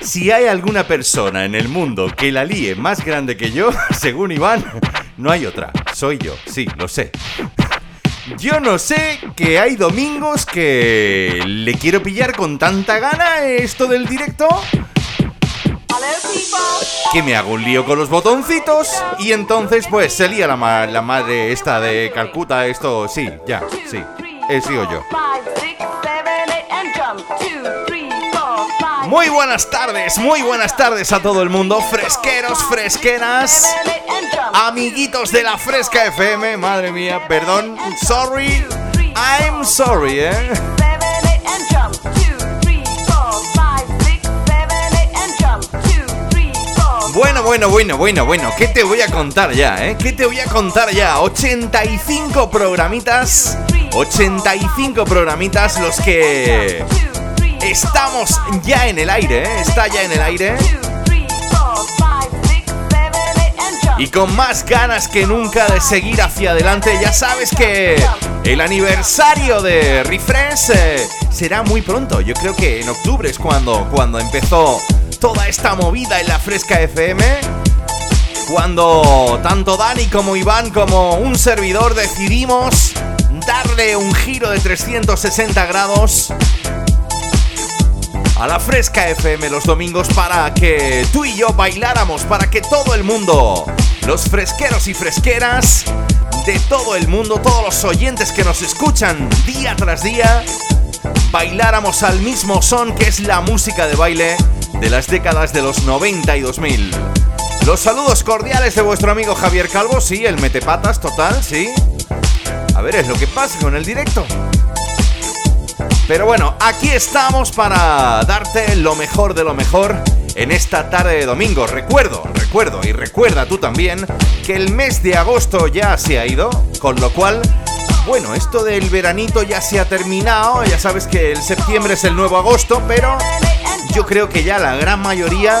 Si hay alguna persona en el mundo que la líe más grande que yo, según Iván, no hay otra. Soy yo, sí, lo sé. Yo no sé que hay domingos que le quiero pillar con tanta gana esto del directo. Que me hago un lío con los botoncitos y entonces pues se lía la, la madre esta de Calcuta, esto, sí, ya, sí he sido yo. Muy buenas tardes, muy buenas tardes a todo el mundo, fresqueros, fresqueras, amiguitos de la Fresca FM, madre mía, perdón, sorry, I'm sorry, eh. Bueno, bueno, bueno, bueno, bueno, ¿qué te voy a contar ya, eh? ¿Qué te voy a contar ya? 85 programitas 85 programitas los que estamos ya en el aire, ¿eh? está ya en el aire. Y con más ganas que nunca de seguir hacia adelante, ya sabes que el aniversario de Refresh eh, será muy pronto. Yo creo que en octubre es cuando, cuando empezó toda esta movida en la Fresca FM. Cuando tanto Dani como Iván como un servidor decidimos darle un giro de 360 grados a la Fresca FM los domingos para que tú y yo bailáramos, para que todo el mundo, los fresqueros y fresqueras de todo el mundo, todos los oyentes que nos escuchan día tras día, bailáramos al mismo son que es la música de baile de las décadas de los 90 y 2000. Los saludos cordiales de vuestro amigo Javier Calvo, sí, el metepatas total, sí. Ver, es lo que pasa con el directo. Pero bueno, aquí estamos para darte lo mejor de lo mejor en esta tarde de domingo. Recuerdo, recuerdo y recuerda tú también que el mes de agosto ya se ha ido, con lo cual, bueno, esto del veranito ya se ha terminado, ya sabes que el septiembre es el nuevo agosto, pero yo creo que ya la gran mayoría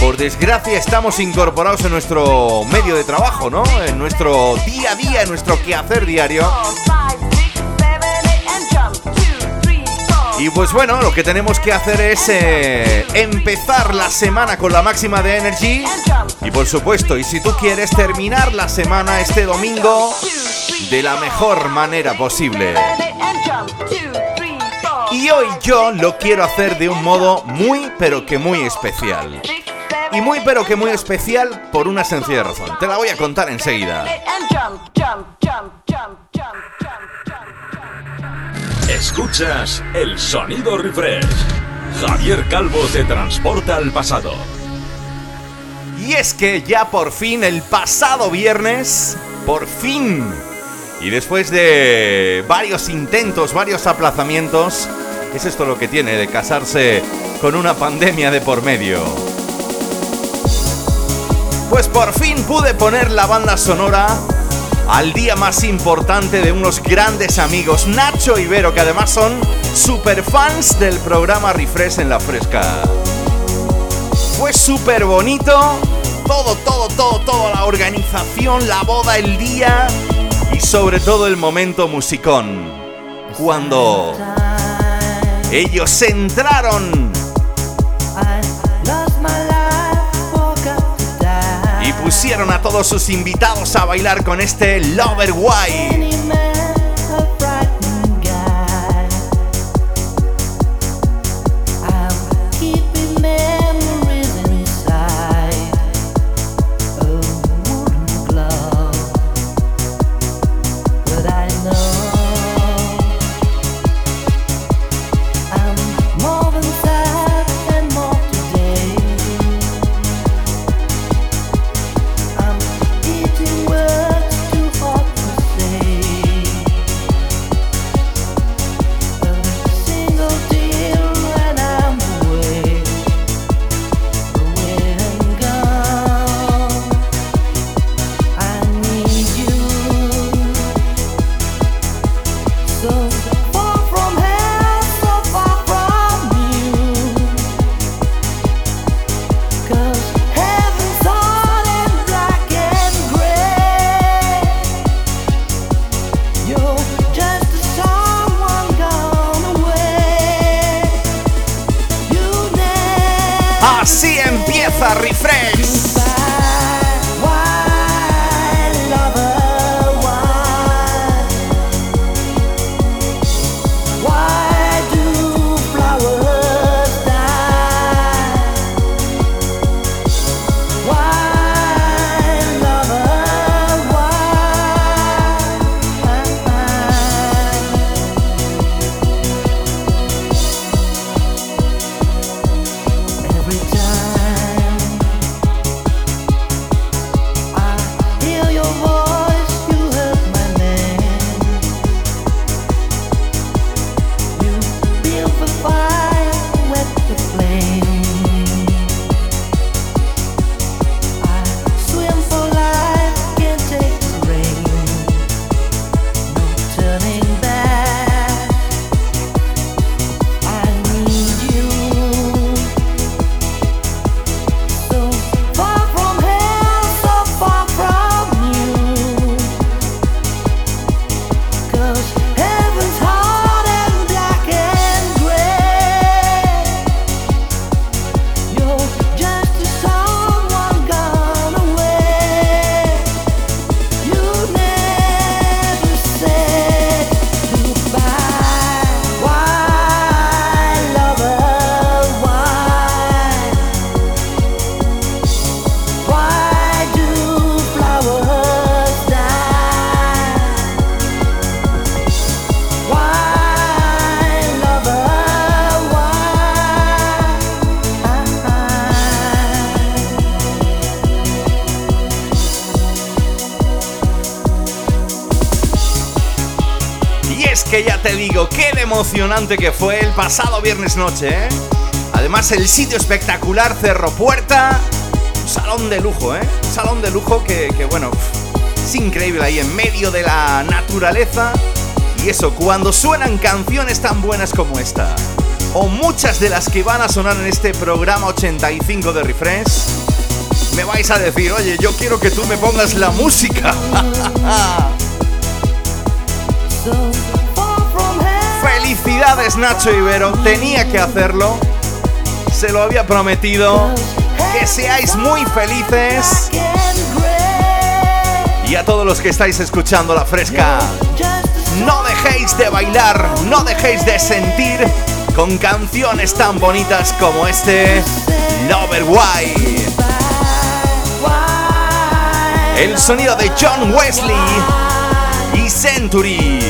por desgracia estamos incorporados en nuestro medio de trabajo, ¿no? En nuestro día a día, en nuestro quehacer diario. Y pues bueno, lo que tenemos que hacer es eh, empezar la semana con la máxima de Energy. Y por supuesto, y si tú quieres terminar la semana este domingo de la mejor manera posible. Y hoy yo lo quiero hacer de un modo muy, pero que muy especial. Y muy pero que muy especial por una sencilla razón. Te la voy a contar enseguida. Escuchas el sonido refresh. Javier Calvo te transporta al pasado. Y es que ya por fin, el pasado viernes, por fin, y después de varios intentos, varios aplazamientos, es esto lo que tiene de casarse con una pandemia de por medio. Pues por fin pude poner la banda sonora al día más importante de unos grandes amigos, Nacho y Vero, que además son super fans del programa Refresh en la Fresca. Fue súper bonito, todo, todo, todo, todo, la organización, la boda, el día y sobre todo el momento musicón. Cuando ellos entraron pusieron a todos sus invitados a bailar con este Lover White. Emocionante que fue el pasado viernes noche. ¿eh? Además, el sitio espectacular cerró puerta. Salón de lujo, ¿eh? Salón de lujo que, que, bueno, es increíble ahí en medio de la naturaleza. Y eso, cuando suenan canciones tan buenas como esta, o muchas de las que van a sonar en este programa 85 de Refresh, me vais a decir, oye, yo quiero que tú me pongas la música. Felicidades Nacho Ibero, tenía que hacerlo. Se lo había prometido. Que seáis muy felices. Y a todos los que estáis escuchando la fresca, no dejéis de bailar, no dejéis de sentir con canciones tan bonitas como este Lover White. El sonido de John Wesley y Century.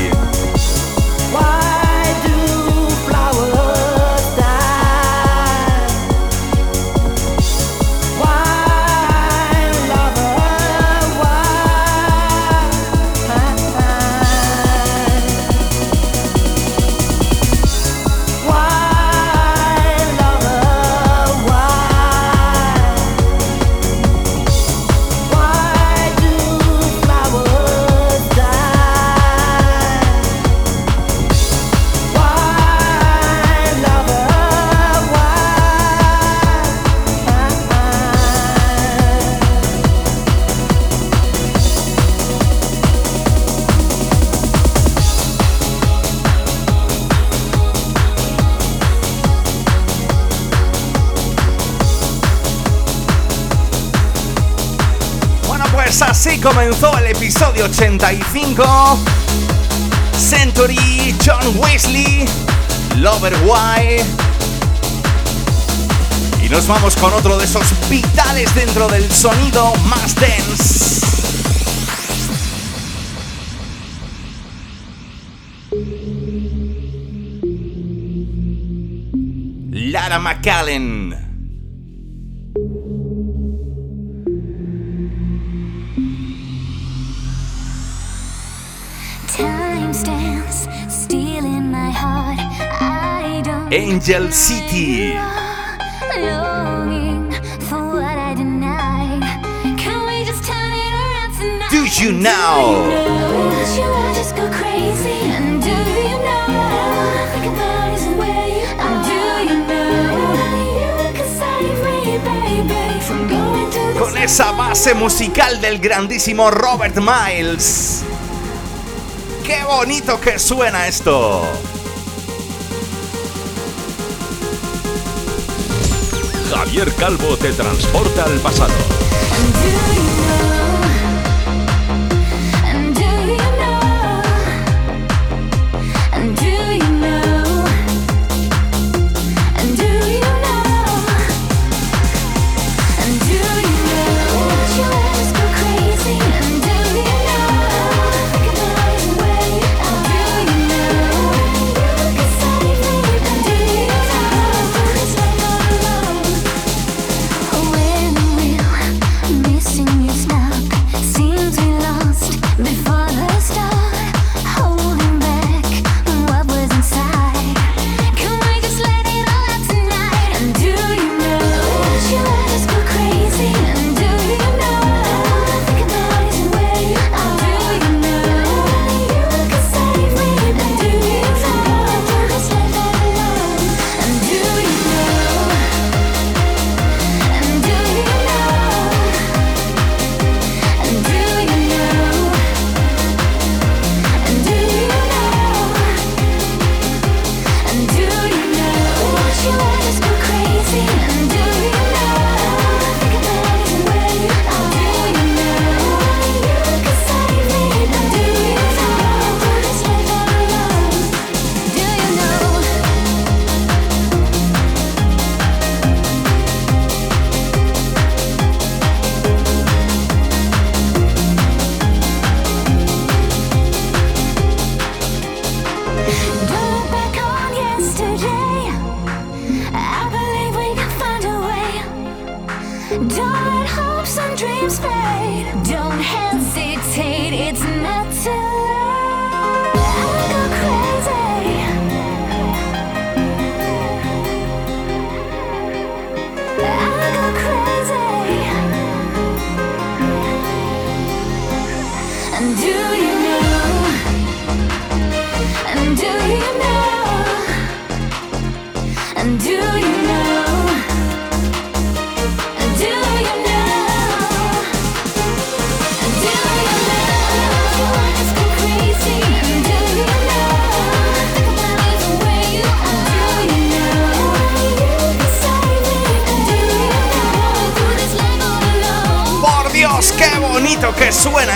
Comenzó el episodio 85. Century, John Wesley, Lover Why. Y nos vamos con otro de esos vitales dentro del sonido más dense. Lara McAllen. Angel City. Do you know? Con esa base musical del grandísimo Robert Miles. ¡Qué bonito que suena esto! Javier Calvo te transporta al pasado.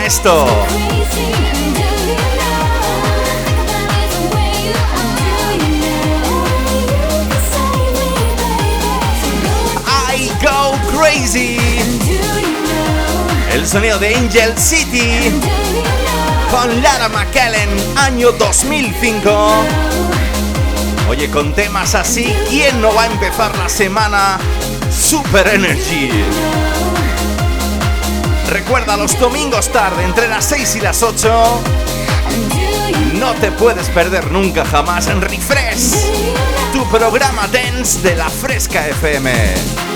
Esto. I go crazy. El sonido de Angel City con Lara McKellen, año 2005. Oye, con temas así, ¿quién no va a empezar la semana Super Energy? Recuerda los domingos tarde, entre las 6 y las 8. No te puedes perder nunca jamás en Refresh, tu programa dance de la Fresca FM.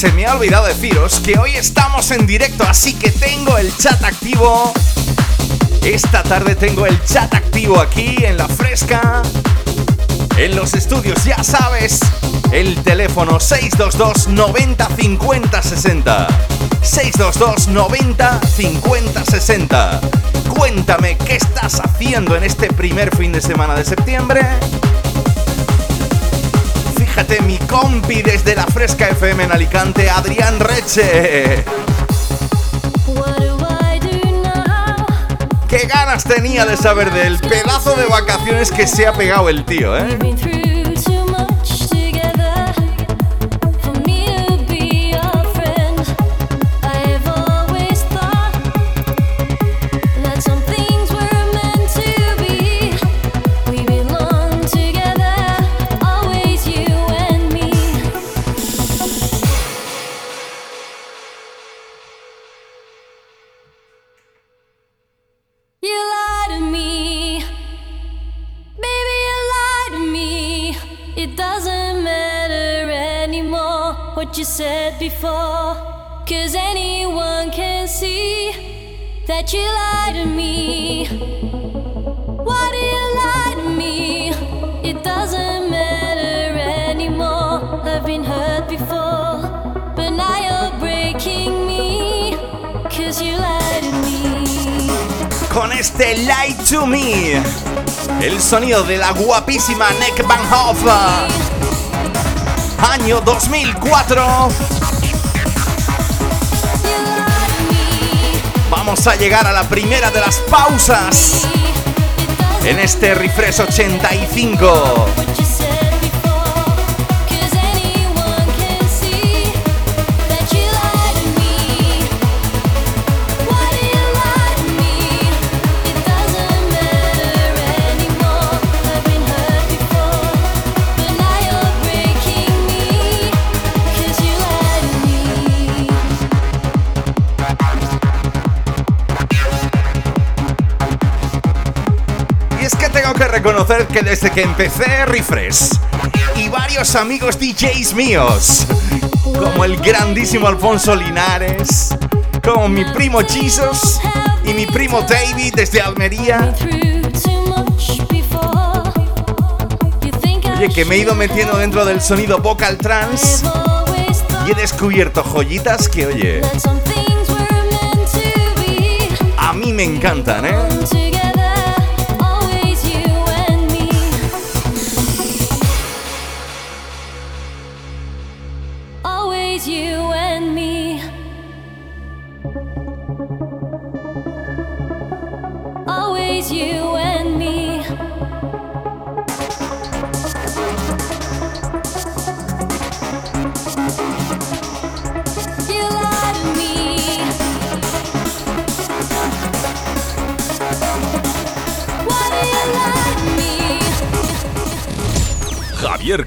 Se me ha olvidado deciros que hoy estamos en directo, así que tengo el chat activo. Esta tarde tengo el chat activo aquí en la fresca. En los estudios ya sabes, el teléfono 622 90 50 60. 622 90 50 60. Cuéntame qué estás haciendo en este primer fin de semana de septiembre. Mi compi desde la Fresca FM en Alicante, Adrián Reche. Qué ganas tenía de saber del pedazo de vacaciones que se ha pegado el tío, ¿eh? Este Lie to Me, el sonido de la guapísima Nick Van Hoff. Año 2004. Vamos a llegar a la primera de las pausas en este Refresh 85. Reconocer que desde que empecé Refresh y varios amigos DJs míos, como el grandísimo Alfonso Linares, como mi primo Jesus y mi primo David desde Almería, Oye, que me he ido metiendo dentro del sonido vocal trance y he descubierto joyitas que, oye, a mí me encantan, ¿eh?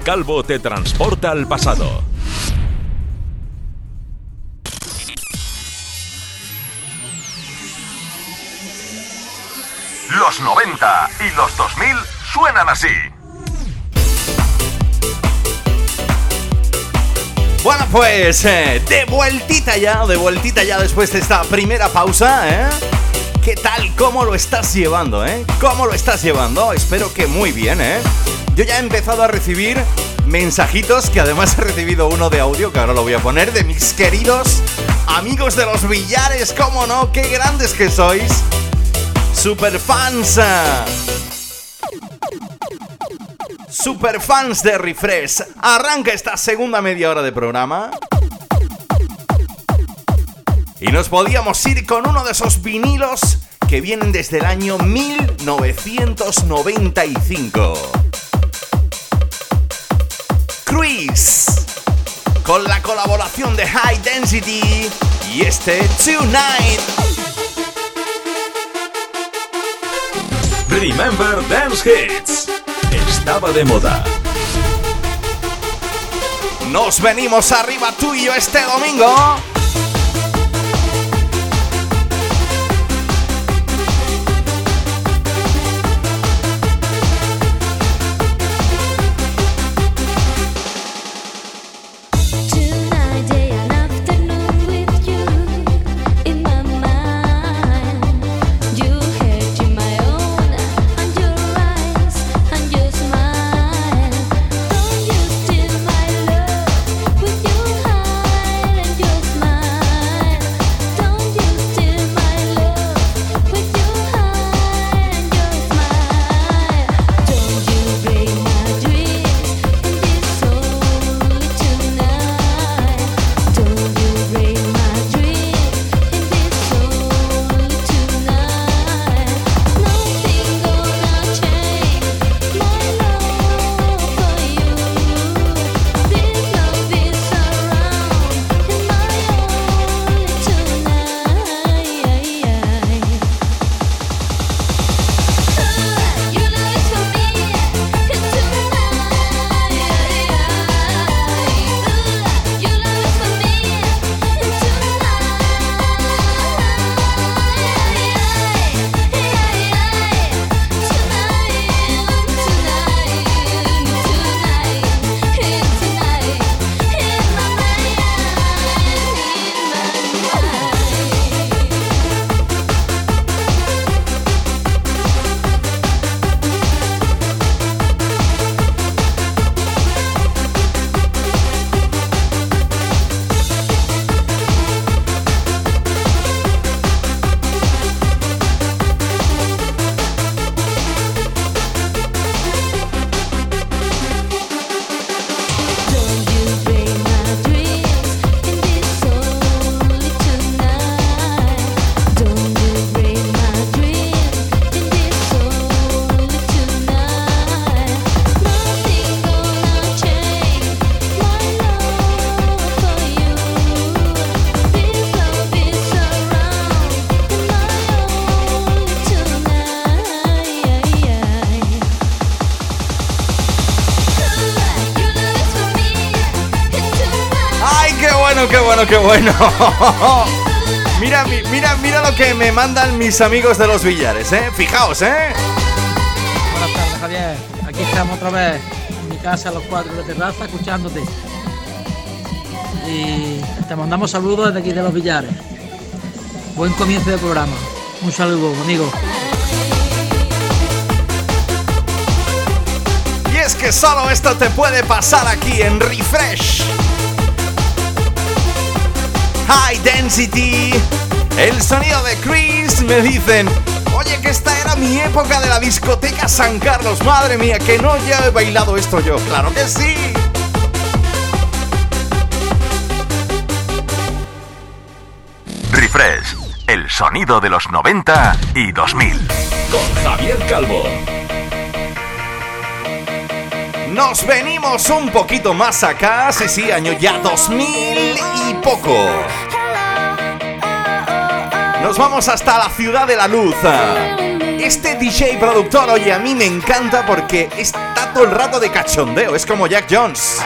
Calvo te transporta al pasado. Los 90 y los 2000 suenan así. Bueno, pues eh, de vueltita ya, de vueltita ya después de esta primera pausa, ¿eh? ¿Qué tal? ¿Cómo lo estás llevando, eh? ¿Cómo lo estás llevando? Espero que muy bien, ¿eh? Yo ya he empezado a recibir mensajitos, que además he recibido uno de audio, que ahora lo voy a poner, de mis queridos amigos de los billares, ¿cómo no? ¡Qué grandes que sois! ¡Superfans! Superfans de Refresh, arranca esta segunda media hora de programa. Y nos podíamos ir con uno de esos vinilos que vienen desde el año 1995. Con la colaboración de High Density y este Tonight. Remember Dance Hits. Estaba de moda. Nos venimos arriba tú y yo este domingo. Bueno, qué bueno. mira, mira, mira lo que me mandan mis amigos de los billares, ¿eh? Fijaos, ¿eh? Buenas tardes, Javier. Aquí estamos otra vez en mi casa, los cuatro de terraza, escuchándote. Y te mandamos saludos desde aquí de los billares. Buen comienzo de programa. Un saludo, amigo. Y es que solo esto te puede pasar aquí en Refresh. High Density, el sonido de Chris, me dicen, oye que esta era mi época de la discoteca San Carlos, madre mía, que no ya he bailado esto yo, claro que sí. Refresh, el sonido de los 90 y 2000. Con Javier Calvo. Nos venimos un poquito más acá, sí, sí, año ya 2000 y poco. Nos vamos hasta la ciudad de la luz. Este DJ productor, oye, a mí me encanta porque está todo el rato de cachondeo, es como Jack Jones.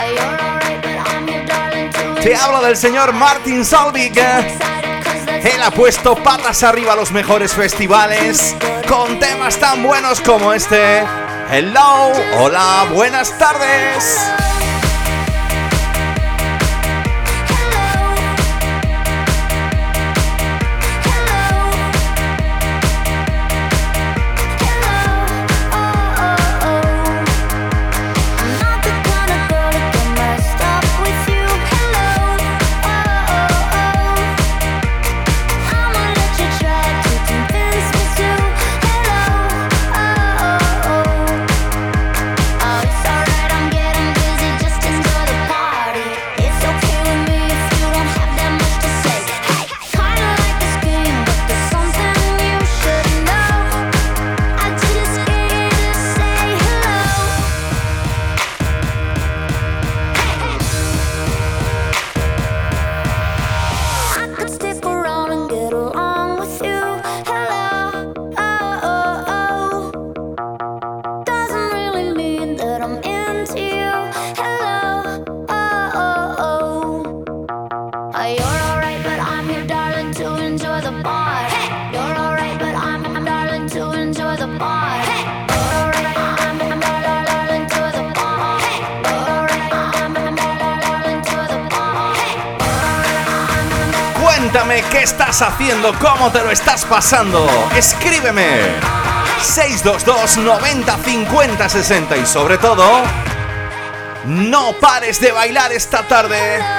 Te hablo del señor Martin Salvig. Él ha puesto patas arriba a los mejores festivales con temas tan buenos como este. Hello, hola, buenas tardes. Qué estás haciendo, cómo te lo estás pasando. Escríbeme. 622 90 50 60 y sobre todo, no pares de bailar esta tarde.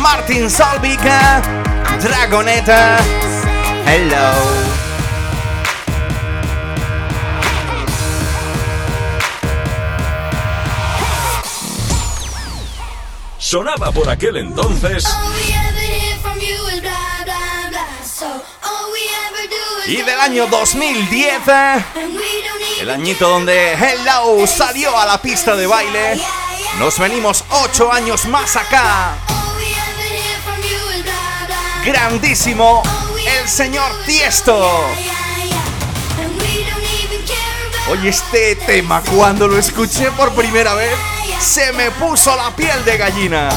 Martin Solvika, Dragoneta, Hello. Sonaba por aquel entonces. Y del año 2010, el añito donde Hello salió a la pista de baile, nos venimos 8 años más acá grandísimo, el señor Tiesto. Oye, este tema cuando lo escuché por primera vez, se me puso la piel de gallina.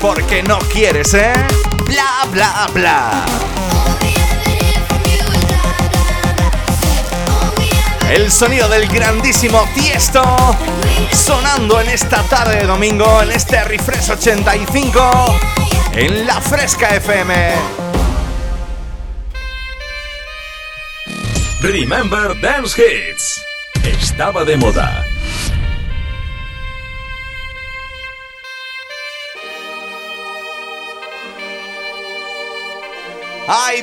Porque no quieres, ¿eh? Bla, bla, bla. El sonido del grandísimo Tiesto sonando en esta tarde de domingo, en este Refresh 85, en la Fresca FM. Remember Dance Hits. Estaba de moda.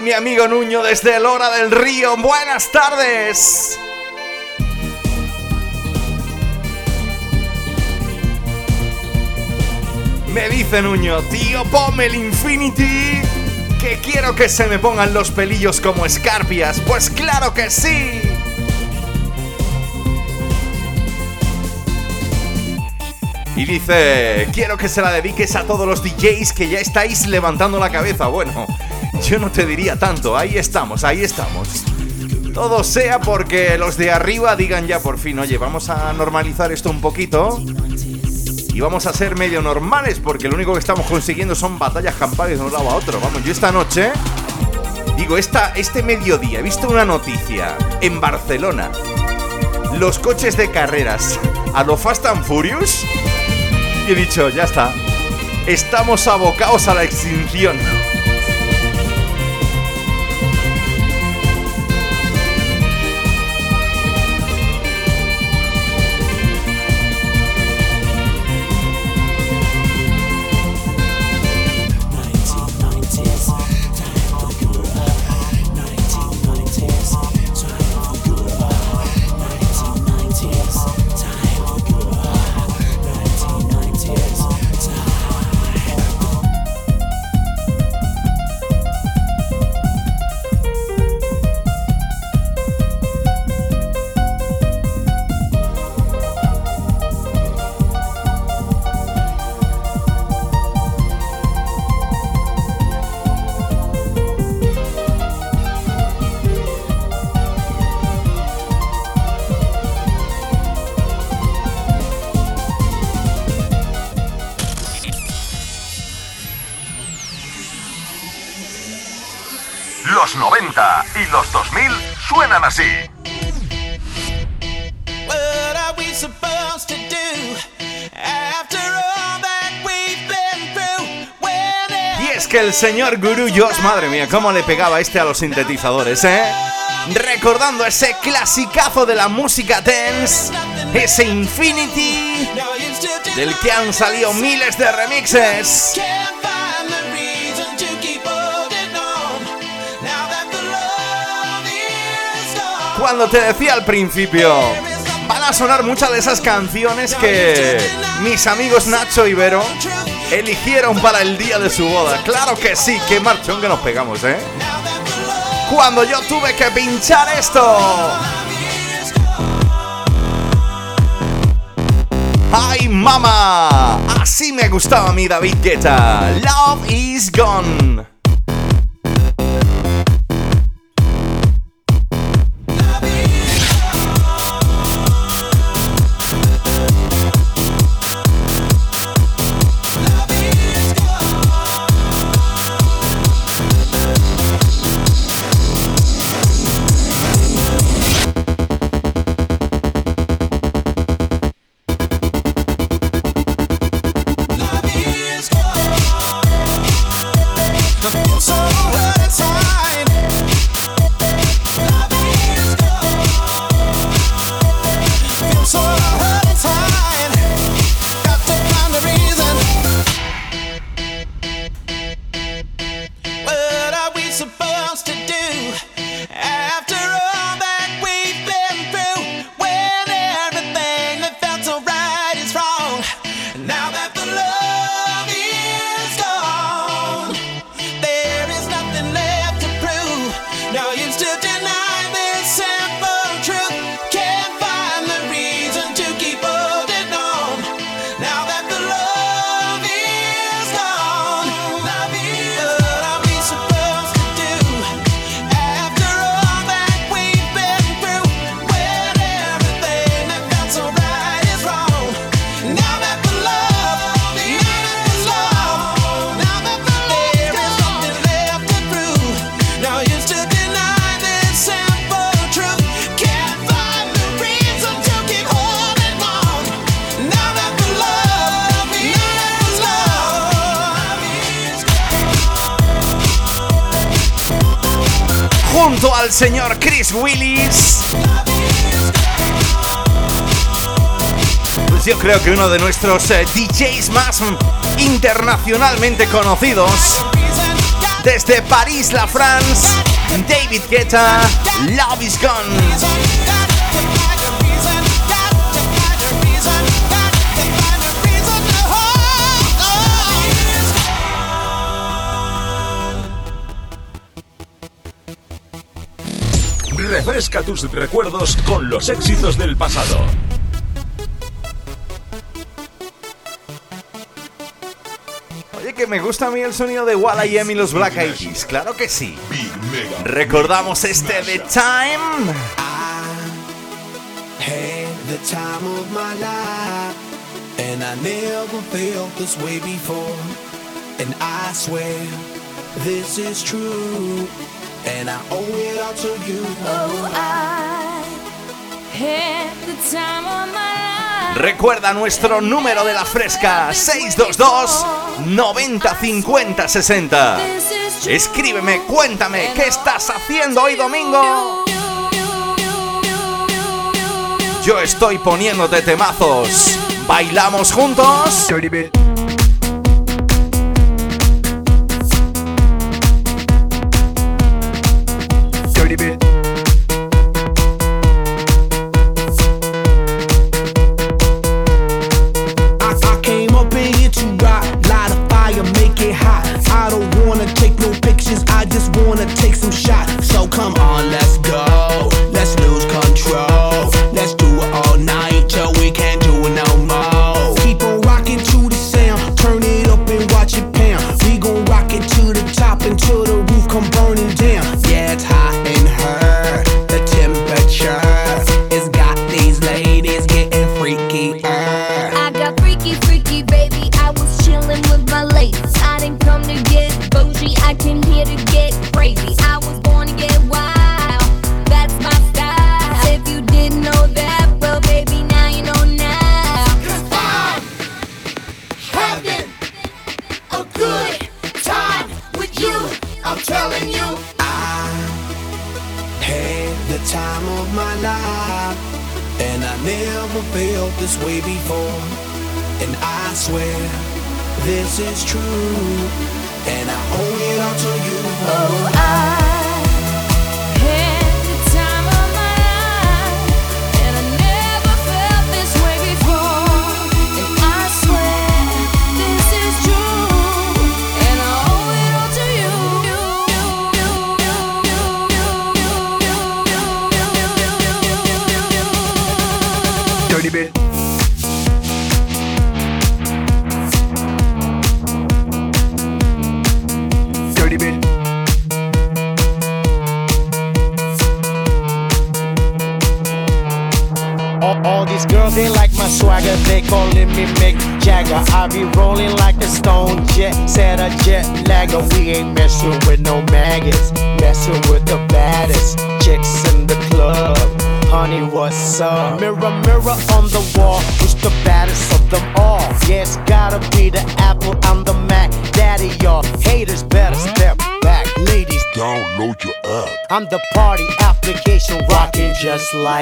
Mi amigo Nuño desde Lora del Río, buenas tardes. Me dice Nuño, tío, ponme el Infinity, que quiero que se me pongan los pelillos como escarpias. Pues claro que sí. Y dice, quiero que se la dediques a todos los DJs que ya estáis levantando la cabeza. Bueno, yo no te diría tanto, ahí estamos, ahí estamos. Todo sea porque los de arriba digan ya por fin, oye, vamos a normalizar esto un poquito. Y vamos a ser medio normales porque lo único que estamos consiguiendo son batallas campales de un lado a otro. Vamos, yo esta noche, digo, esta, este mediodía he visto una noticia en Barcelona. Los coches de carreras a lo Fast and Furious y he dicho, ya está. Estamos abocados a la extinción. El señor Guru Josh, madre mía, cómo le pegaba este a los sintetizadores, ¿eh? Recordando ese clasicazo de la música dance, ese Infinity, del que han salido miles de remixes. Cuando te decía al principio, van a sonar muchas de esas canciones que mis amigos Nacho y Vero eligieron para el día de su boda. Claro que sí, qué marchón que nos pegamos, ¿eh? Cuando yo tuve que pinchar esto. ¡Ay, mamá! Así me gustaba mí David Guetta. Love is gone. creo que uno de nuestros eh, DJs más internacionalmente conocidos. Desde París, la France, David Guetta, Love is Gone. Refresca tus recuerdos con los éxitos del pasado. me gusta a mí el sonido de Walla y los Black Eyed Peas, claro que sí. Recordamos este The Time. The time of my life, and I never felt this way before. And I swear this is true, and I owe it all to you. Oh, I had the time of my life. Recuerda nuestro número de la fresca 622 90 50 60. Escríbeme, cuéntame, ¿qué estás haciendo hoy domingo? Yo estoy poniéndote temazos. ¿Bailamos juntos?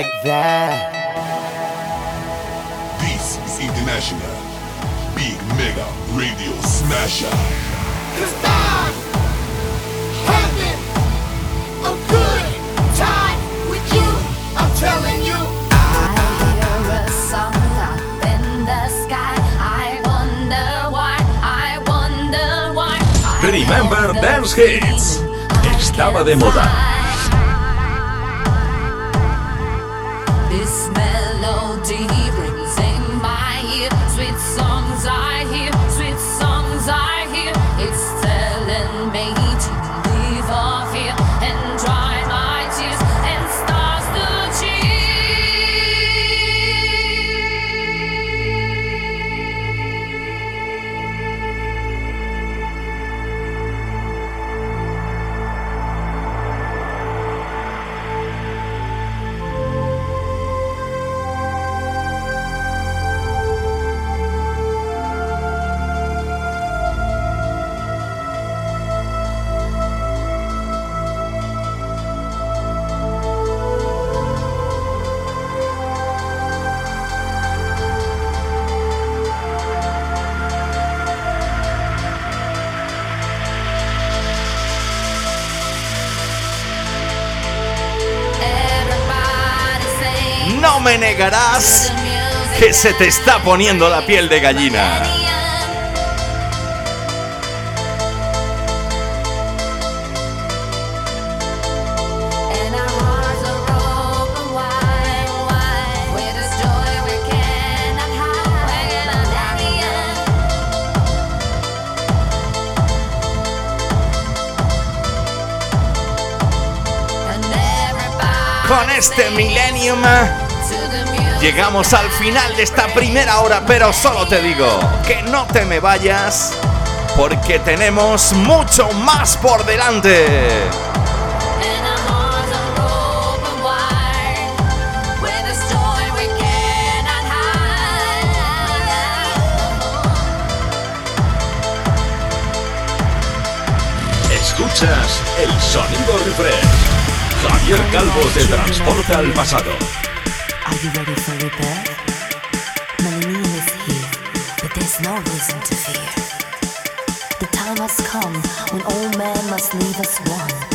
like that. baby. Que se te está poniendo la piel de gallina. Con este millennium llegamos al final de esta primera hora, pero solo te digo que no te me vayas porque tenemos mucho más por delante. Escuchas el sonido refresh. Javier Calvo te transporta al pasado. You ready for rebirth? Millennium is here, but there's no reason to fear. The time has come when all men must leave us one.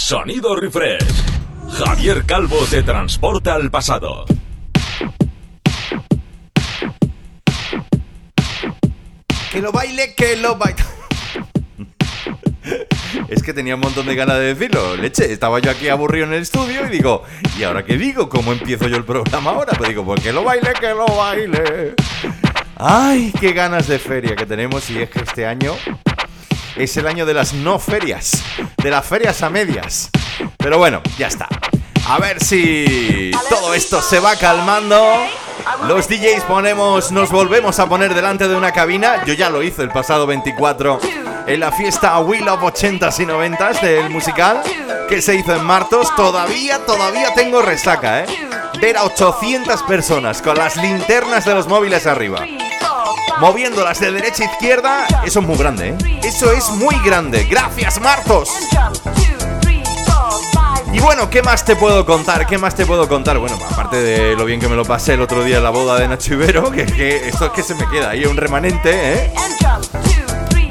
Sonido refresh. Javier Calvo te transporta al pasado. Que lo baile, que lo baile. Es que tenía un montón de ganas de decirlo. Leche, estaba yo aquí aburrido en el estudio y digo, ¿y ahora qué digo? ¿Cómo empiezo yo el programa ahora? Pues digo, pues que lo baile, que lo baile. Ay, qué ganas de feria que tenemos y es que este año es el año de las no ferias, de las ferias a medias. Pero bueno, ya está. A ver si todo esto se va calmando. Los DJs ponemos, nos volvemos a poner delante de una cabina. Yo ya lo hice el pasado 24 en la fiesta Wheel of 80s y 90s del musical que se hizo en Martos. Todavía, todavía tengo resaca, ¿eh? Ver a 800 personas con las linternas de los móviles arriba moviéndolas de derecha a izquierda, eso es muy grande, ¿eh? Eso es muy grande. Gracias, Martos. Y bueno, ¿qué más te puedo contar? ¿Qué más te puedo contar? Bueno, aparte de lo bien que me lo pasé el otro día en la boda de Nacho Ibero, que, que esto es que se me queda ahí un remanente, ¿eh?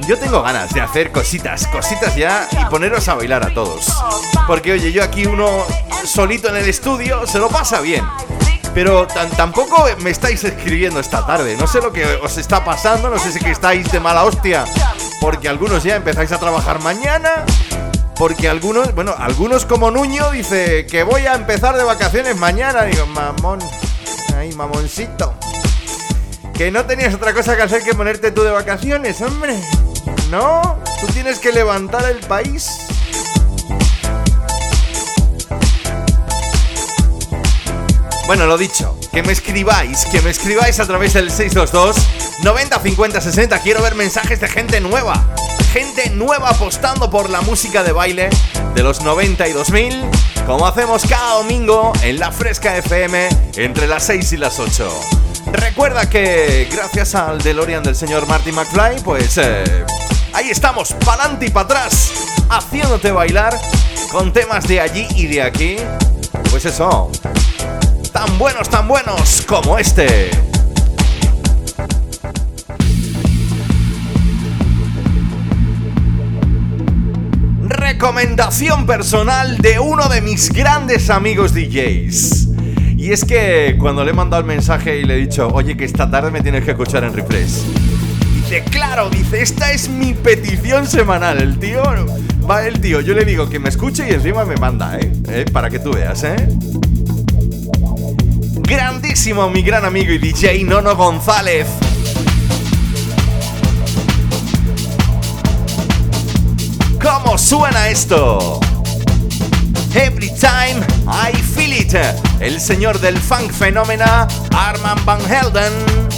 Yo tengo ganas de hacer cositas, cositas ya y poneros a bailar a todos. Porque oye, yo aquí uno solito en el estudio se lo pasa bien. Pero tampoco me estáis escribiendo esta tarde. No sé lo que os está pasando, no sé si que estáis de mala hostia. Porque algunos ya empezáis a trabajar mañana. Porque algunos, bueno, algunos como Nuño dice que voy a empezar de vacaciones mañana. Digo, mamón, ay, mamoncito. Que no tenías otra cosa que hacer que ponerte tú de vacaciones, hombre. No, tú tienes que levantar el país. Bueno, lo dicho, que me escribáis, que me escribáis a través del 622 90 50 60. Quiero ver mensajes de gente nueva. Gente nueva apostando por la música de baile de los 90 y 2000, como hacemos cada domingo en la Fresca FM entre las 6 y las 8. Recuerda que gracias al DeLorean del señor Marty McFly, pues eh, ahí estamos, para adelante y para atrás, haciéndote bailar con temas de allí y de aquí. Pues eso, tan buenos, tan buenos como este. Recomendación personal de uno de mis grandes amigos DJs. Y es que cuando le he mandado el mensaje y le he dicho, oye, que esta tarde me tienes que escuchar en refresh. Dice, claro, dice, esta es mi petición semanal. El tío, va el tío, yo le digo que me escuche y encima me manda, ¿eh? ¿Eh? Para que tú veas, ¿eh? Grandísimo mi gran amigo y DJ Nono González. ¿Cómo suena esto? Every Time I Feel It. El señor del funk fenómena, Arman Van Helden.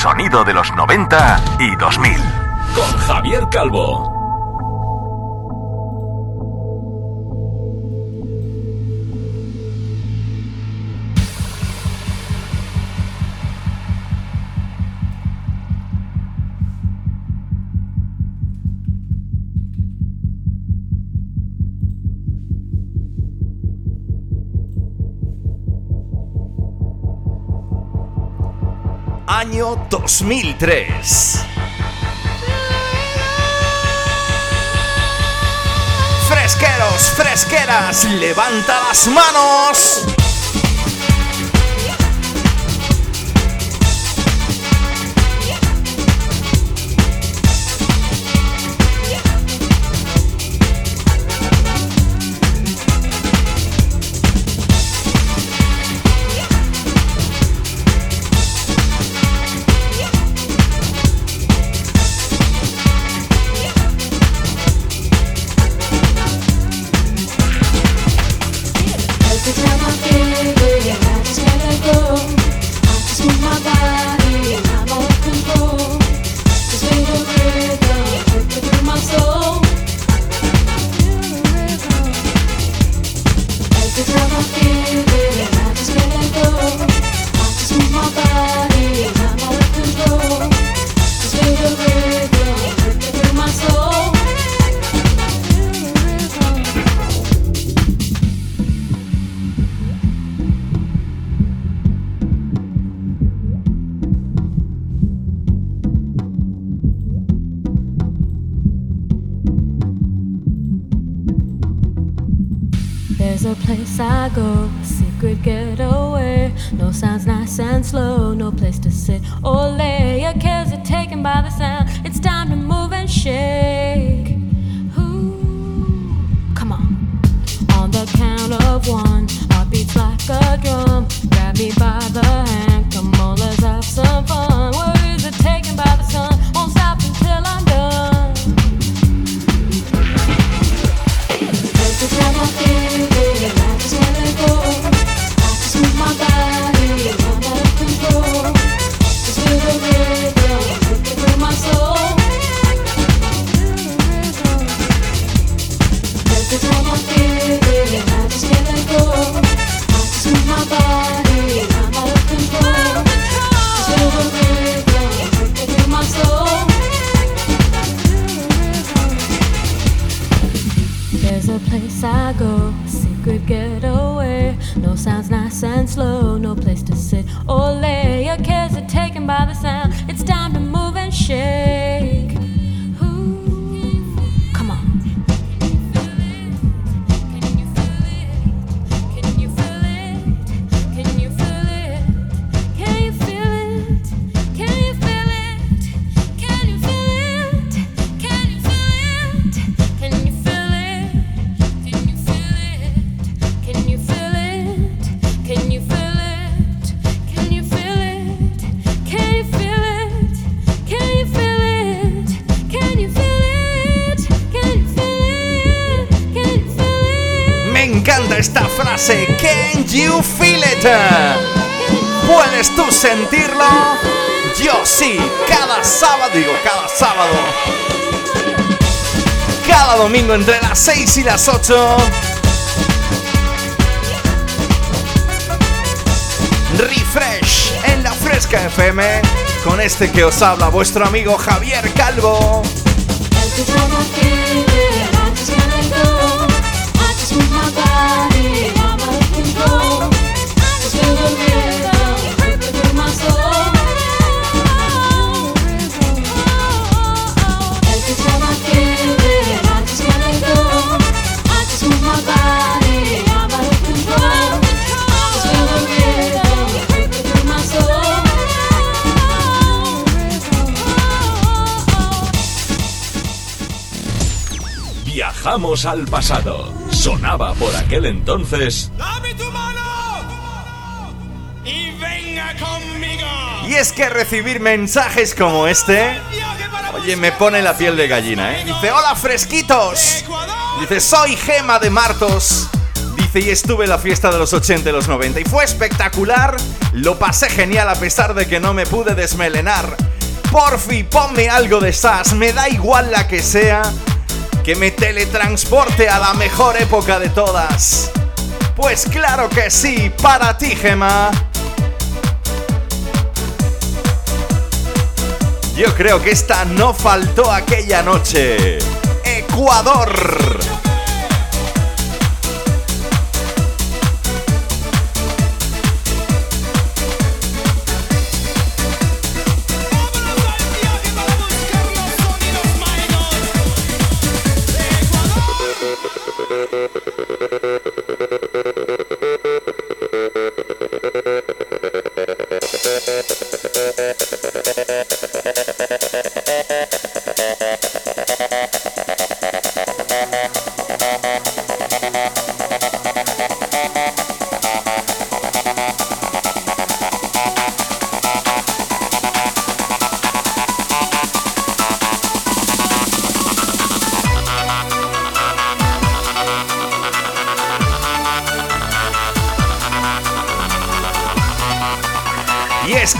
Sonido de los 90 y 2000. Con Javier Calvo. Año 2003. Fresqueros, fresqueras, levanta las manos. You feel it? ¿Puedes tú sentirlo? Yo sí, cada sábado, digo, cada sábado. Cada domingo entre las 6 y las 8. Refresh en la Fresca FM con este que os habla vuestro amigo Javier Calvo. Viajamos al pasado. Sonaba por aquel entonces. ¡Dame tu mano! ¡Y venga conmigo! Y es que recibir mensajes como este, oye, me pone la piel de gallina, ¿eh? Dice, hola fresquitos. Dice, soy Gema de Martos. Dice, y estuve en la fiesta de los 80 y los 90 y fue espectacular. Lo pasé genial a pesar de que no me pude desmelenar. Porfi, ponme algo de SAS, me da igual la que sea que me teletransporte a la mejor época de todas. Pues claro que sí, para ti, Gema. Yo creo que esta no faltó aquella noche. Ecuador. Y es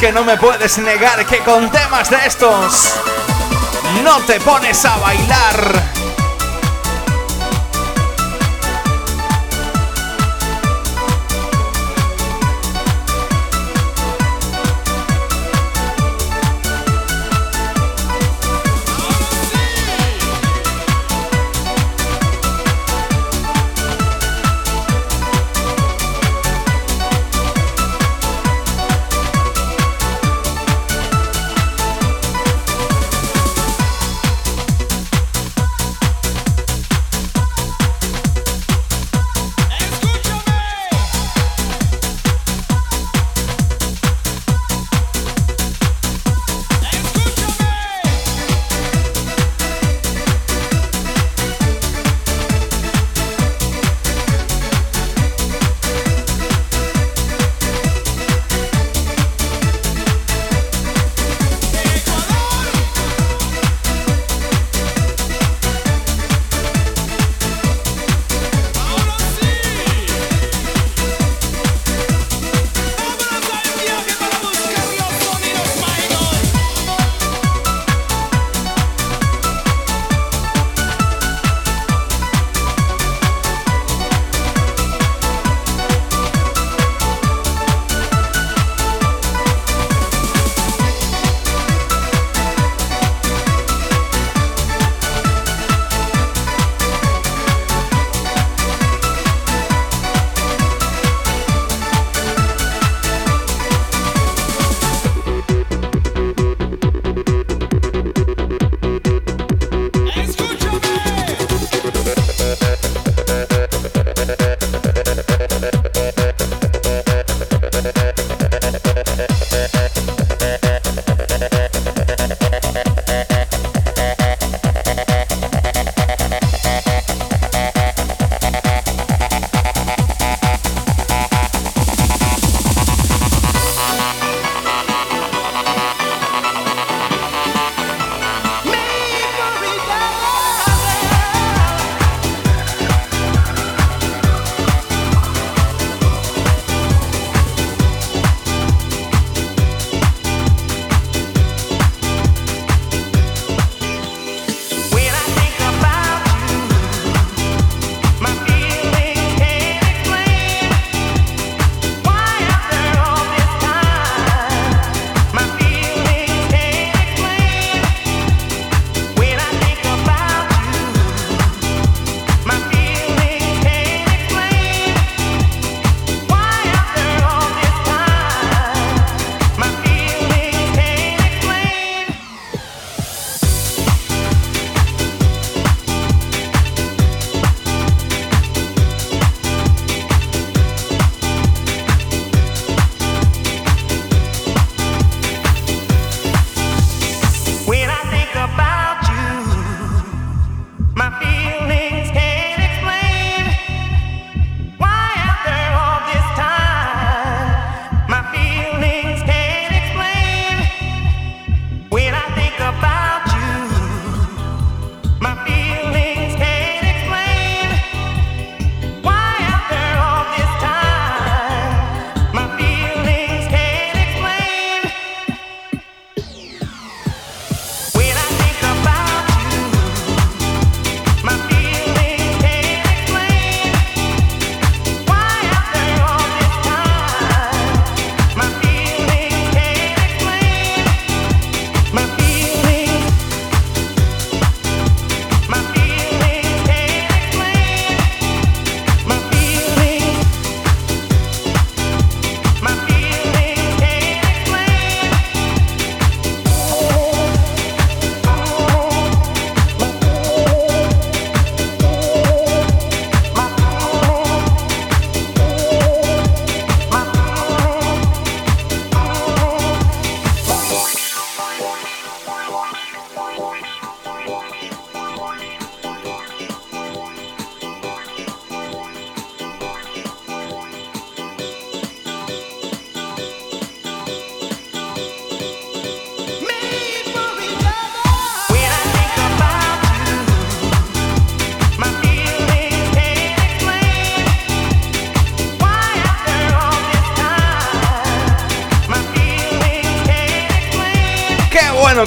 que no me puedes negar que con temas de estos no te pones a bailar.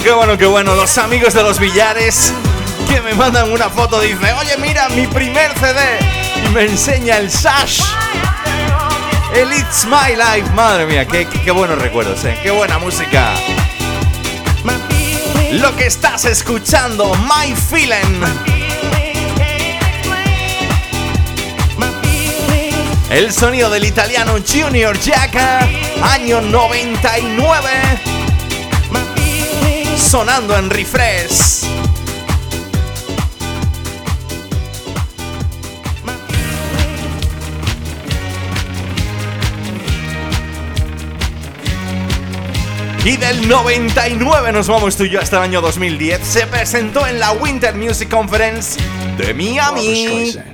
Qué bueno, qué bueno. Los amigos de los billares que me mandan una foto dice, oye mira, mi primer CD. Y me enseña el Sash. El It's My Life. Madre mía, qué, buenos recuerdos, eh. Qué buena música. Lo que estás escuchando, My Feeling. El sonido del italiano Junior Jacka, año 99. Sonando en refresh. Y del 99 nos vamos tú y yo hasta el año 2010. Se presentó en la Winter Music Conference de Miami.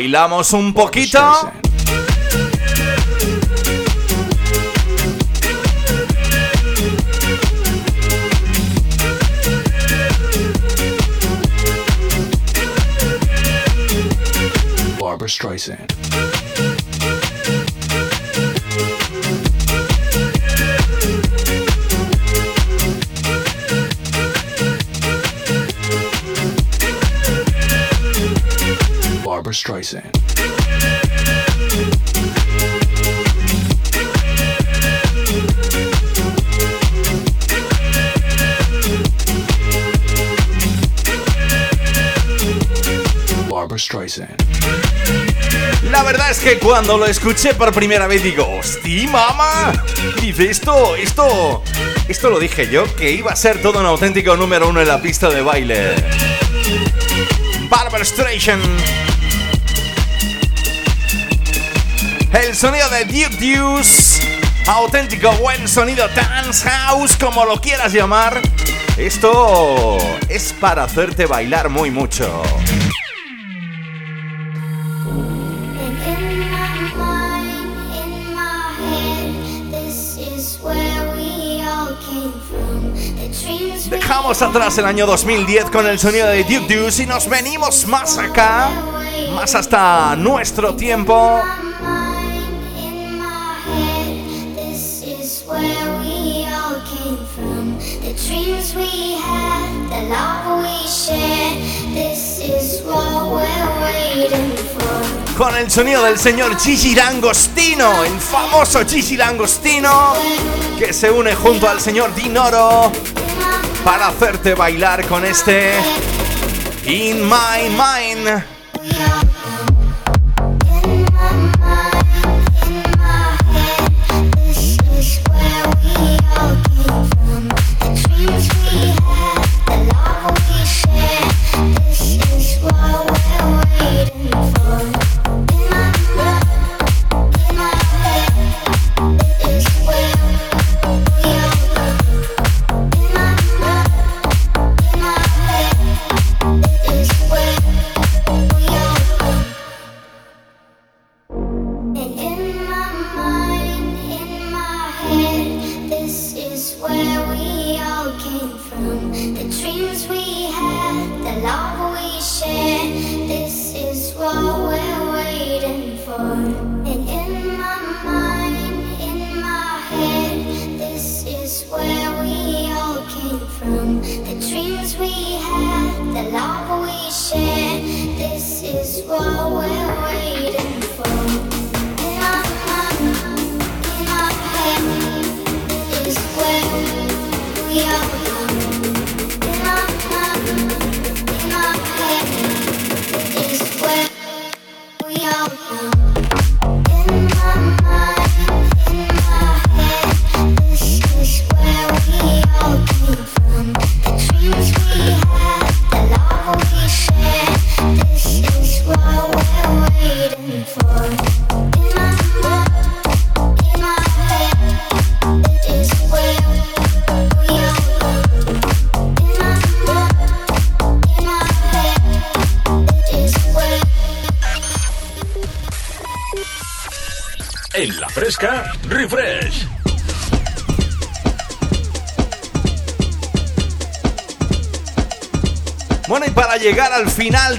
Bailamos un poquito. Barbara Streisand. Barbara Streisand. La verdad es que cuando lo escuché por primera vez digo, ¡Hosti, mamá! Dice, esto, esto, esto lo dije yo, que iba a ser todo un auténtico número uno en la pista de baile. Barbara Streisand. El sonido de Duke Deuce. Auténtico buen sonido dance house, como lo quieras llamar. Esto es para hacerte bailar muy mucho. Dejamos atrás el año 2010 con el sonido de Duke Deuce y nos venimos más acá, más hasta nuestro tiempo. Con el sonido del señor Gigi Langostino, el famoso Gigi Langostino, que se une junto al señor Dinoro para hacerte bailar con este In My Mind.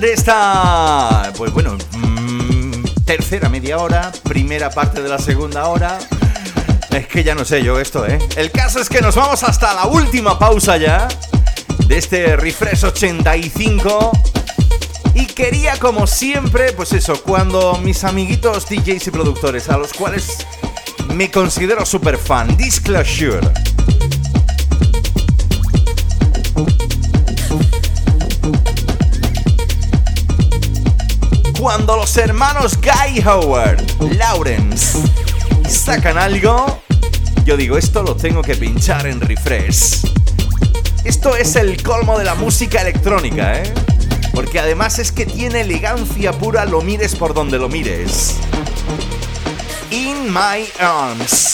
De esta, pues bueno, mm, tercera media hora, primera parte de la segunda hora, es que ya no sé yo esto, ¿eh? El caso es que nos vamos hasta la última pausa ya de este Refresh 85. Y quería, como siempre, pues eso, cuando mis amiguitos DJs y productores, a los cuales me considero super fan. Disclosure. Cuando los hermanos Guy Howard, Lawrence, sacan algo, yo digo, esto lo tengo que pinchar en refresh. Esto es el colmo de la música electrónica, ¿eh? Porque además es que tiene elegancia pura, lo mires por donde lo mires. In My Arms.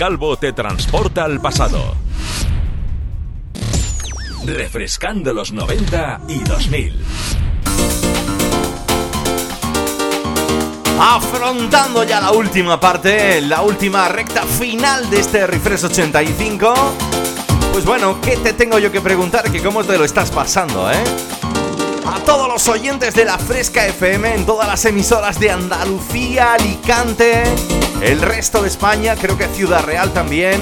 Calvo te transporta al pasado. Refrescando los 90 y 2000. Afrontando ya la última parte, la última recta final de este Refresh 85. Pues bueno, ¿qué te tengo yo que preguntar? Que cómo te lo estás pasando, ¿eh? A todos los oyentes de la Fresca FM en todas las emisoras de Andalucía, Alicante, el resto de España, creo que Ciudad Real también.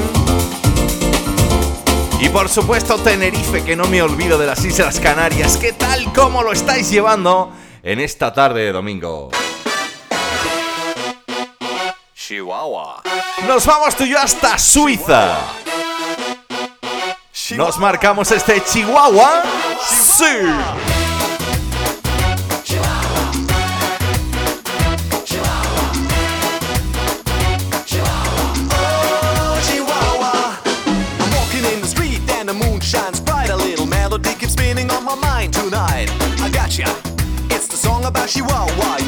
Y por supuesto Tenerife, que no me olvido de las Islas Canarias. ¿Qué tal? ¿Cómo lo estáis llevando en esta tarde de domingo? Chihuahua. Nos vamos tú y yo hasta Suiza. Nos marcamos este Chihuahua. Sí. About.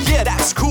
Yeah, that's cool,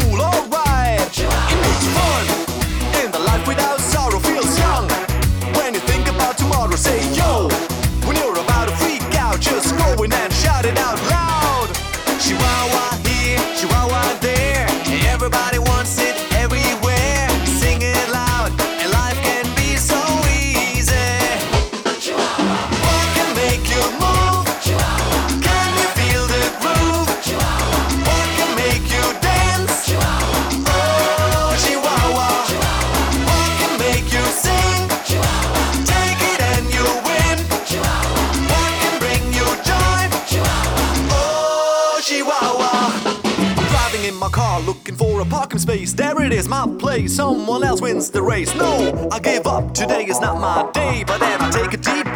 Someone else wins the race. No, I give up. Today is not my day. But then I take a deep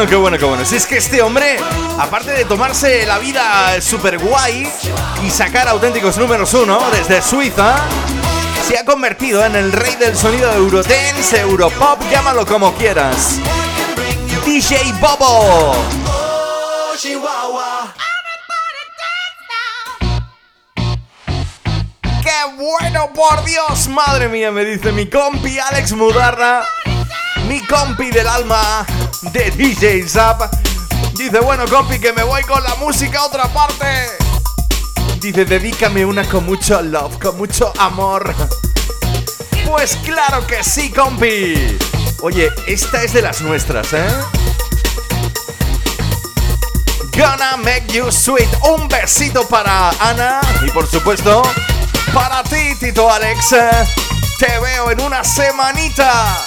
bueno, qué bueno, qué bueno! Si es que este hombre, aparte de tomarse la vida super guay y sacar auténticos números uno desde Suiza, se ha convertido en el rey del sonido Eurodance, Europop, llámalo como quieras. DJ Bobo. ¡Qué bueno, por Dios! Madre mía, me dice mi compi Alex Mudarra, mi compi del alma de DJ Zap. Dice, bueno, compi, que me voy con la música a otra parte. Dice, dedícame una con mucho love, con mucho amor. Pues claro que sí, compi. Oye, esta es de las nuestras, ¿eh? Gonna make you sweet. Un besito para Ana y por supuesto para ti, Tito Alex. Te veo en una semanita.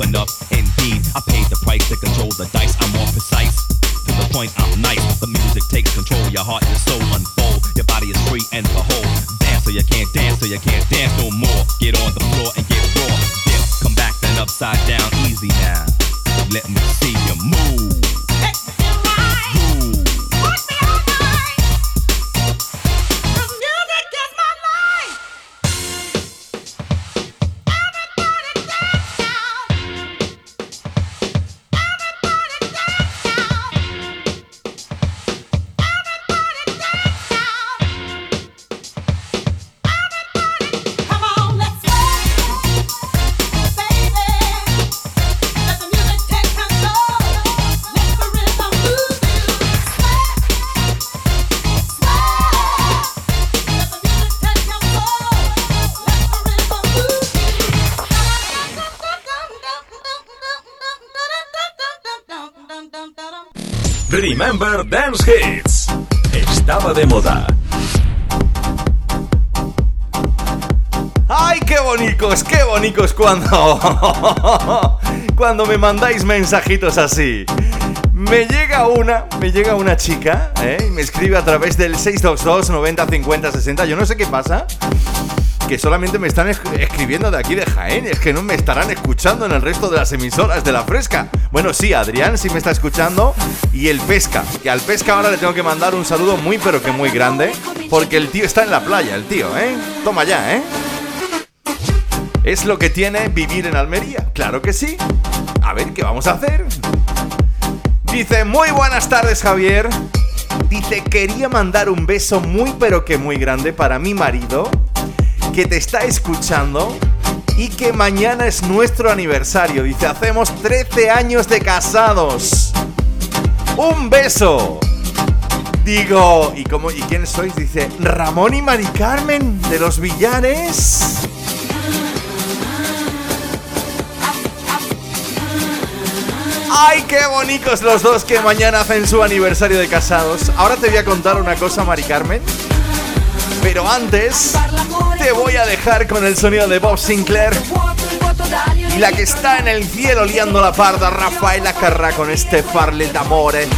Is up? Indeed, I paid the price to control the dice. I'm more precise. To the point, I'm nice. The music takes control. Your heart and Hits. Estaba de moda. ¡Ay, qué bonitos, qué bonitos cuando... cuando me mandáis mensajitos así! Me llega una, me llega una chica, ¿eh? Y me escribe a través del 622 90 50 60. Yo no sé qué pasa. Que solamente me están es- escribiendo de aquí de Jaén. Es que no me estarán escuchando en el resto de las emisoras de la fresca. Bueno, sí, Adrián sí me está escuchando. Y el pesca. Que al pesca ahora le tengo que mandar un saludo muy pero que muy grande. Porque el tío está en la playa, el tío, ¿eh? Toma ya, ¿eh? ¿Es lo que tiene vivir en Almería? Claro que sí. A ver, ¿qué vamos a hacer? Dice, muy buenas tardes Javier. Dice, quería mandar un beso muy pero que muy grande para mi marido, que te está escuchando y que mañana es nuestro aniversario. Dice, hacemos 13 años de casados. Un beso. Digo, ¿y cómo y quién sois? Dice, Ramón y Mari Carmen de los Villares. ¡Ay, qué bonitos los dos que mañana hacen su aniversario de casados! Ahora te voy a contar una cosa, Mari Carmen. Pero antes, te voy a dejar con el sonido de Bob Sinclair. Y la que está en el cielo liando la parda, Rafaela Carrà con este farle d'amore.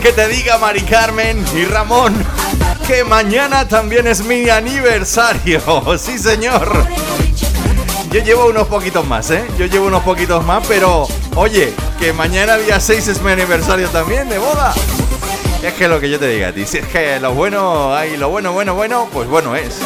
Que te diga, Mari Carmen y Ramón, que mañana también es mi aniversario. Sí, señor. Yo llevo unos poquitos más, ¿eh? Yo llevo unos poquitos más, pero oye, que mañana día 6 es mi aniversario también de boda. Es que lo que yo te diga ti, si es que lo bueno, hay lo bueno, bueno, bueno, pues bueno es.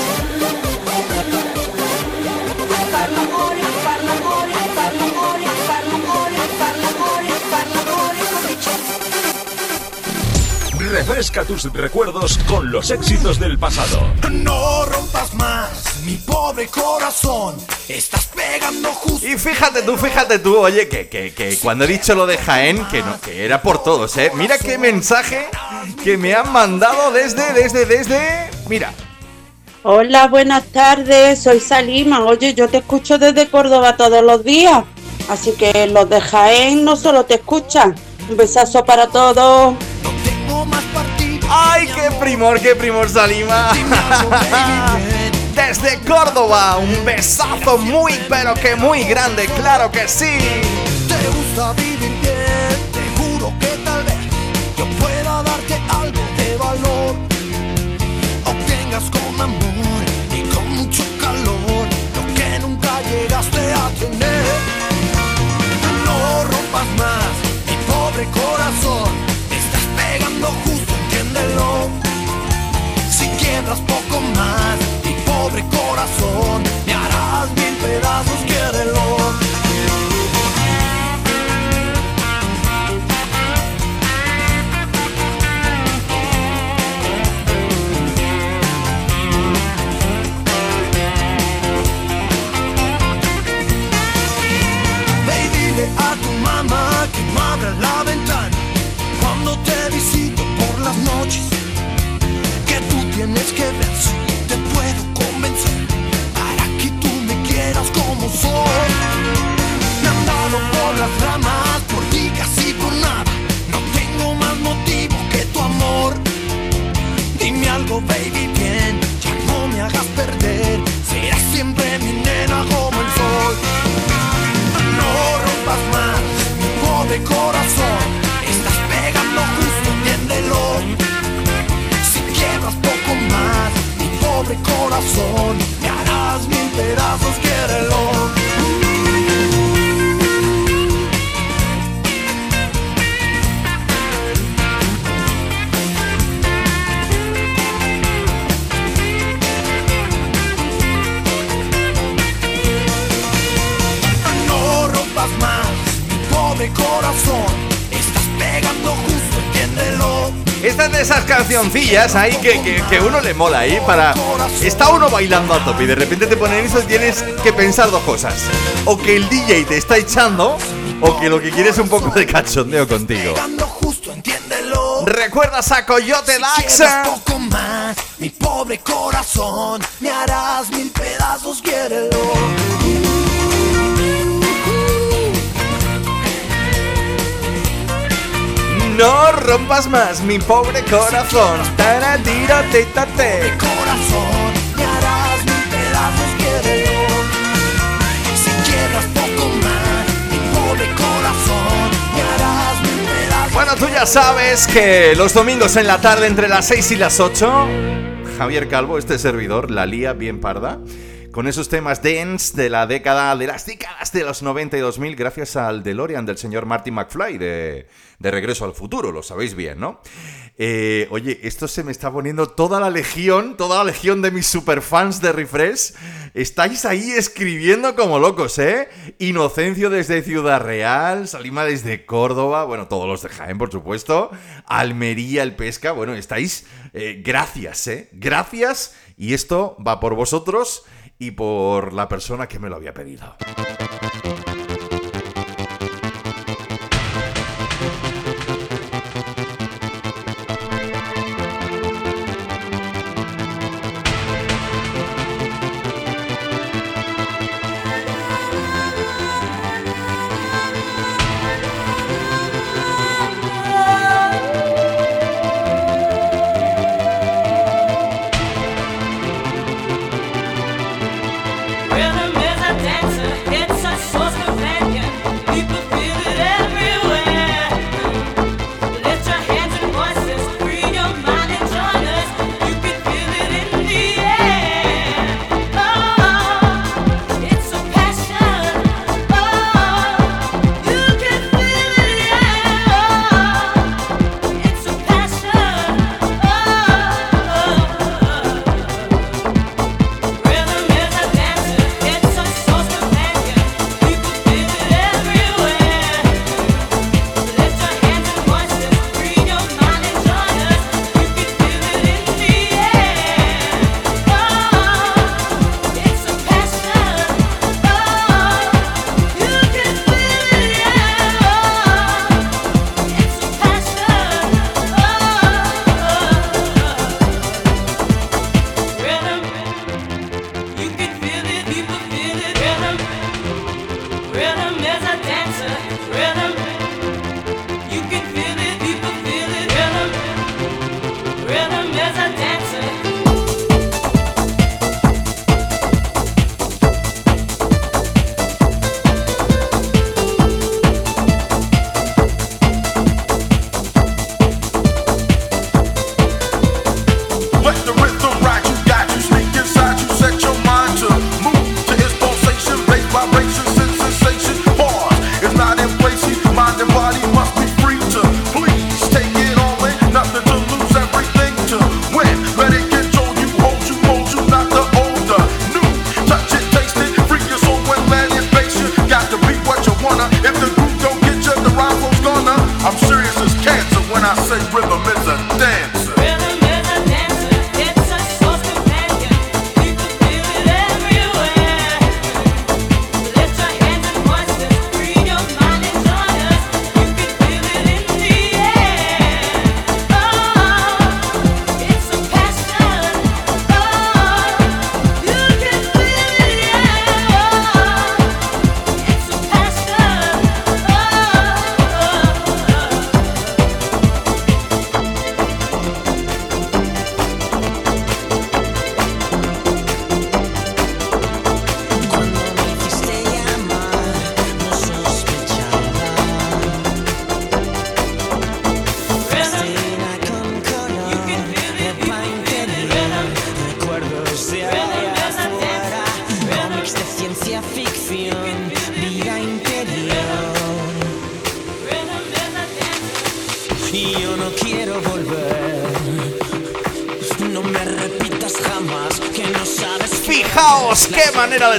Refresca tus recuerdos con los éxitos del pasado. No rompas más mi pobre corazón. Estás pegando justo. Y fíjate tú, fíjate tú, oye, que, que, que cuando he dicho lo de Jaén, que no, que era por todos, ¿eh? Mira qué mensaje que me han mandado desde, desde, desde. Mira, Hola, buenas tardes, soy Salima. Oye, yo te escucho desde Córdoba todos los días, así que los de Jaén no solo te escuchan. Un besazo para todos. ¡Ay, qué primor, qué primor Salima! Desde Córdoba, un besazo muy pero que muy grande, claro que sí. Te gusta vivir bien, te juro que tal vez yo pueda darte algo de valor. Obtengas con amor y con mucho calor lo que nunca llegaste a tener. No rompas más mi pobre corazón, estás pegando quieras poco más, mi pobre corazón, me harás mil pedazos. tienes que ver si te puedo convencer para que tú me quieras como soy. Me han dado por las ramas, por ligas y por nada. No tengo más motivo que tu amor. Dime algo, baby, bien, ya no me hagas perder. Serás siempre mi nena como el sol. No rompas más mi pobre corazón. Estás pegando justo, entiéndelo. Poco más, mi pobre corazón, me harás mil pedazos, quiérelo. Corazón, Esta es de esas cancioncillas ahí que, que, que uno le mola ahí para... Está uno bailando a tope y de repente te ponen eso y tienes que pensar dos cosas. O que el DJ te está echando o que lo que quieres es un poco de cachondeo contigo. ¿Recuerdas a Coyote Laxa? poco más, mi pobre corazón, me harás mil pedazos, quiérelo. No rompas más mi pobre corazón. Taratiratetate. Corazón, me harás mil pedazos, quiérelo. Si quiebras poco más, mi pobre corazón, me harás mil pedazos. Bueno, tú ya sabes que los domingos en la tarde entre las 6 y las 8, Javier Calvo, este servidor, la lía bien parda. Con esos temas dance de la década, de las décadas de los 90 y 2000, gracias al DeLorean del señor Marty McFly de, de Regreso al Futuro, lo sabéis bien, ¿no? Eh, oye, esto se me está poniendo toda la legión, toda la legión de mis superfans de Refresh. Estáis ahí escribiendo como locos, ¿eh? Inocencio desde Ciudad Real, Salima desde Córdoba, bueno, todos los de Jaén, por supuesto, Almería, el Pesca, bueno, estáis... eh, gracias, ¿eh? Gracias, y esto va por vosotros y por la persona que me lo había pedido.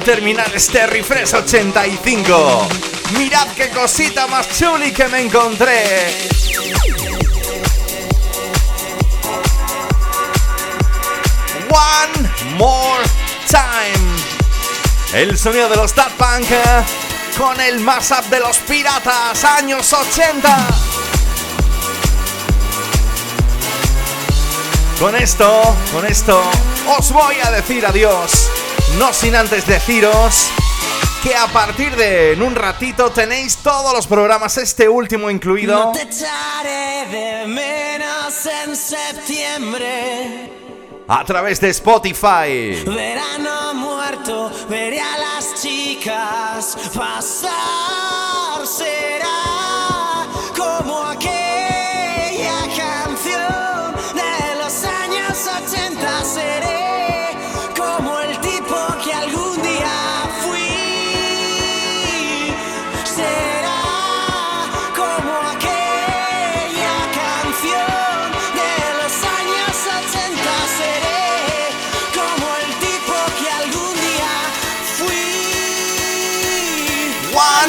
Terminar este Refresh 85. Mirad qué cosita más chuli que me encontré. One more time. El sonido de los Daft Punk eh, con el mashup de los piratas, años 80. Con esto, con esto, os voy a decir adiós. No sin antes deciros que a partir de en un ratito tenéis todos los programas, este último incluido. No te echaré de menos en septiembre. A través de Spotify.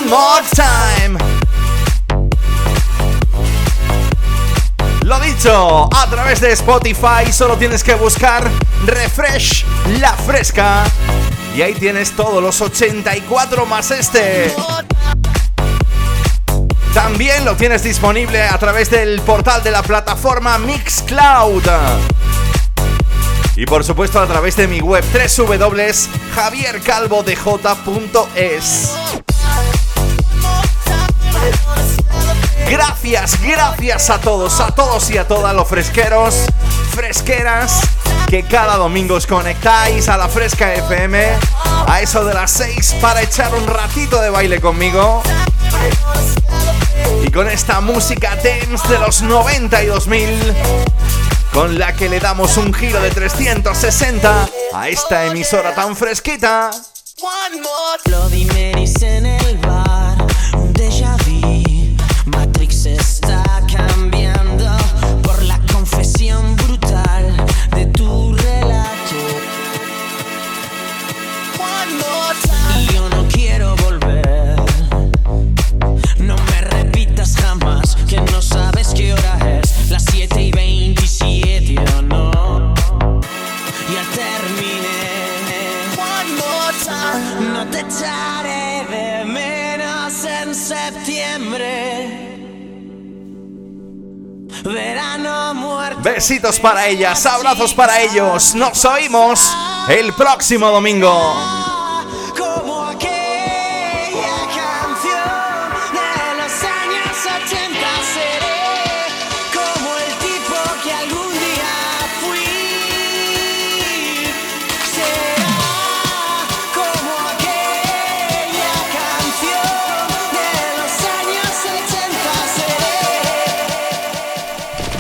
One more time. Lo dicho, a través de Spotify solo tienes que buscar Refresh La Fresca. Y ahí tienes todos los 84 más este. También lo tienes disponible a través del portal de la plataforma Mixcloud. Y por supuesto a través de mi web www.javiercalvodej.es. Gracias, gracias a todos, a todos y a todas los fresqueros, fresqueras que cada domingo os conectáis a la Fresca FM a eso de las 6 para echar un ratito de baile conmigo. Y con esta música dance de los 90 y 2000 con la que le damos un giro de 360 a esta emisora tan fresquita. Bloody Marys Besitos para ellas, abrazos para ellos. Nos oímos el próximo domingo.